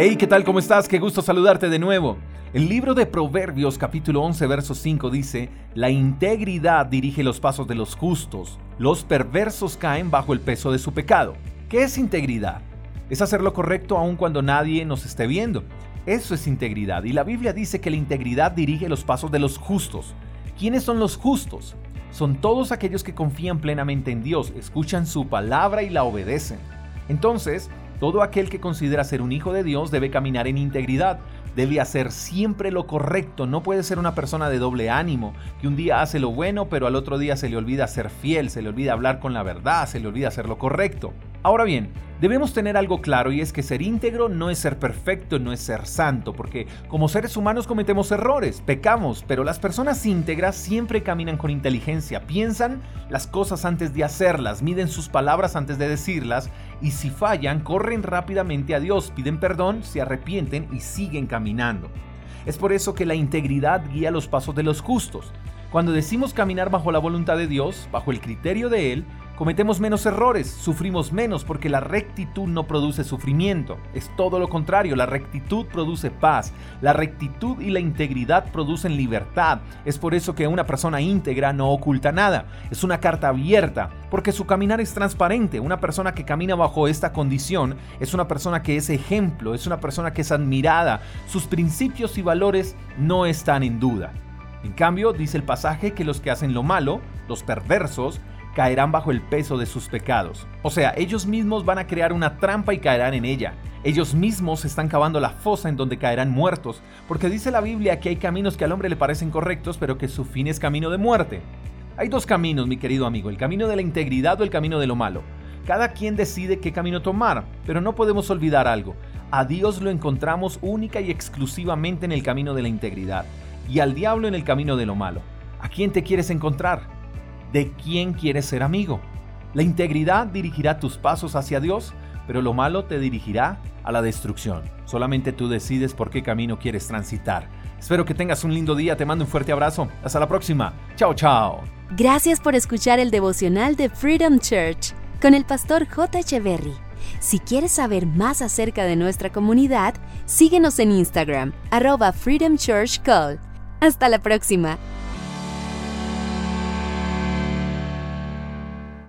Hey, ¿qué tal? ¿Cómo estás? Qué gusto saludarte de nuevo. El libro de Proverbios capítulo 11 verso 5 dice, La integridad dirige los pasos de los justos, los perversos caen bajo el peso de su pecado. ¿Qué es integridad? Es hacer lo correcto aun cuando nadie nos esté viendo. Eso es integridad y la Biblia dice que la integridad dirige los pasos de los justos. ¿Quiénes son los justos? Son todos aquellos que confían plenamente en Dios, escuchan su palabra y la obedecen. Entonces, todo aquel que considera ser un hijo de Dios debe caminar en integridad, debe hacer siempre lo correcto, no puede ser una persona de doble ánimo, que un día hace lo bueno pero al otro día se le olvida ser fiel, se le olvida hablar con la verdad, se le olvida hacer lo correcto. Ahora bien, debemos tener algo claro y es que ser íntegro no es ser perfecto, no es ser santo, porque como seres humanos cometemos errores, pecamos, pero las personas íntegras siempre caminan con inteligencia, piensan las cosas antes de hacerlas, miden sus palabras antes de decirlas y si fallan, corren rápidamente a Dios, piden perdón, se arrepienten y siguen caminando. Es por eso que la integridad guía los pasos de los justos. Cuando decimos caminar bajo la voluntad de Dios, bajo el criterio de Él, cometemos menos errores, sufrimos menos porque la rectitud no produce sufrimiento. Es todo lo contrario, la rectitud produce paz, la rectitud y la integridad producen libertad. Es por eso que una persona íntegra no oculta nada, es una carta abierta, porque su caminar es transparente. Una persona que camina bajo esta condición es una persona que es ejemplo, es una persona que es admirada, sus principios y valores no están en duda. En cambio, dice el pasaje que los que hacen lo malo, los perversos, caerán bajo el peso de sus pecados. O sea, ellos mismos van a crear una trampa y caerán en ella. Ellos mismos están cavando la fosa en donde caerán muertos, porque dice la Biblia que hay caminos que al hombre le parecen correctos, pero que su fin es camino de muerte. Hay dos caminos, mi querido amigo, el camino de la integridad o el camino de lo malo. Cada quien decide qué camino tomar, pero no podemos olvidar algo. A Dios lo encontramos única y exclusivamente en el camino de la integridad, y al diablo en el camino de lo malo. ¿A quién te quieres encontrar? De quién quieres ser amigo. La integridad dirigirá tus pasos hacia Dios, pero lo malo te dirigirá a la destrucción. Solamente tú decides por qué camino quieres transitar. Espero que tengas un lindo día, te mando un fuerte abrazo. Hasta la próxima. Chao, chao. Gracias por escuchar el devocional de Freedom Church con el pastor J. Echeverry. Si quieres saber más acerca de nuestra comunidad, síguenos en Instagram, arroba Freedom Church Call. Hasta la próxima.